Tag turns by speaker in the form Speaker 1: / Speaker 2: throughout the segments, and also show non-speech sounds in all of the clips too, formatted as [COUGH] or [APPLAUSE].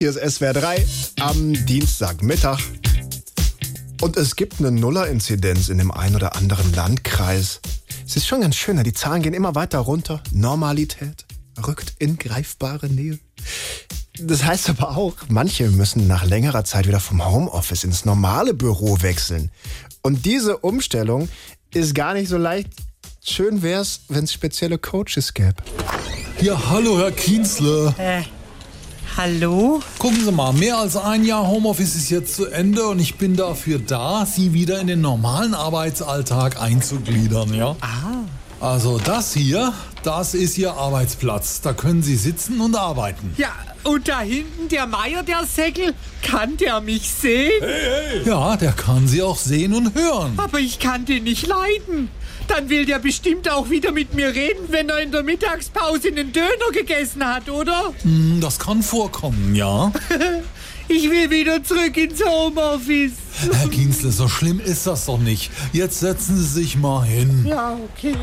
Speaker 1: Hier ist SWR 3 am Dienstagmittag. Und es gibt eine Nuller-Inzidenz in dem einen oder anderen Landkreis. Es ist schon ganz schön, die Zahlen gehen immer weiter runter. Normalität rückt in greifbare Nähe. Das heißt aber auch, manche müssen nach längerer Zeit wieder vom Homeoffice ins normale Büro wechseln. Und diese Umstellung ist gar nicht so leicht. Schön wär's, wenn es spezielle Coaches gäbe.
Speaker 2: Ja, hallo, Herr Kienzle.
Speaker 3: Äh, hallo?
Speaker 2: Gucken Sie mal, mehr als ein Jahr Homeoffice ist jetzt zu Ende und ich bin dafür da, Sie wieder in den normalen Arbeitsalltag einzugliedern, ja?
Speaker 3: Ah.
Speaker 2: Also das hier, das ist Ihr Arbeitsplatz. Da können Sie sitzen und arbeiten.
Speaker 3: Ja, und da hinten der Meier, der Säckel, kann der mich sehen?
Speaker 2: Ja, der kann Sie auch sehen und hören.
Speaker 3: Aber ich kann den nicht leiden. Dann will der bestimmt auch wieder mit mir reden, wenn er in der Mittagspause einen Döner gegessen hat, oder?
Speaker 2: Hm, Das kann vorkommen, ja. [LAUGHS]
Speaker 3: Ich will wieder zurück ins Homeoffice.
Speaker 2: Herr Kienzle, so schlimm ist das doch nicht. Jetzt setzen Sie sich mal hin.
Speaker 3: Ja, okay.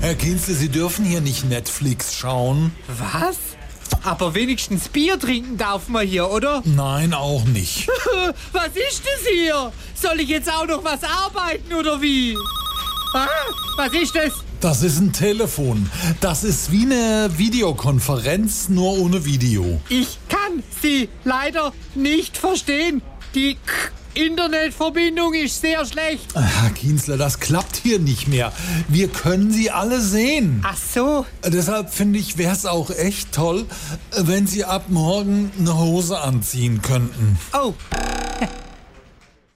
Speaker 2: Herr Kienzle, Sie dürfen hier nicht Netflix schauen.
Speaker 3: Was? Aber wenigstens Bier trinken darf man hier, oder? [LAUGHS]
Speaker 2: Nein, auch nicht.
Speaker 3: Was ist das hier? Soll ich jetzt auch noch was arbeiten oder wie? Ah, was ist das?
Speaker 2: Das ist ein Telefon. Das ist wie eine Videokonferenz, nur ohne Video.
Speaker 3: Ich kann Sie leider nicht verstehen. Die K Internetverbindung ist sehr schlecht.
Speaker 2: Herr Kienzler, das klappt hier nicht mehr. Wir können Sie alle sehen.
Speaker 3: Ach so.
Speaker 2: Deshalb finde ich, wäre es auch echt toll, wenn Sie ab morgen eine Hose anziehen könnten.
Speaker 3: Oh,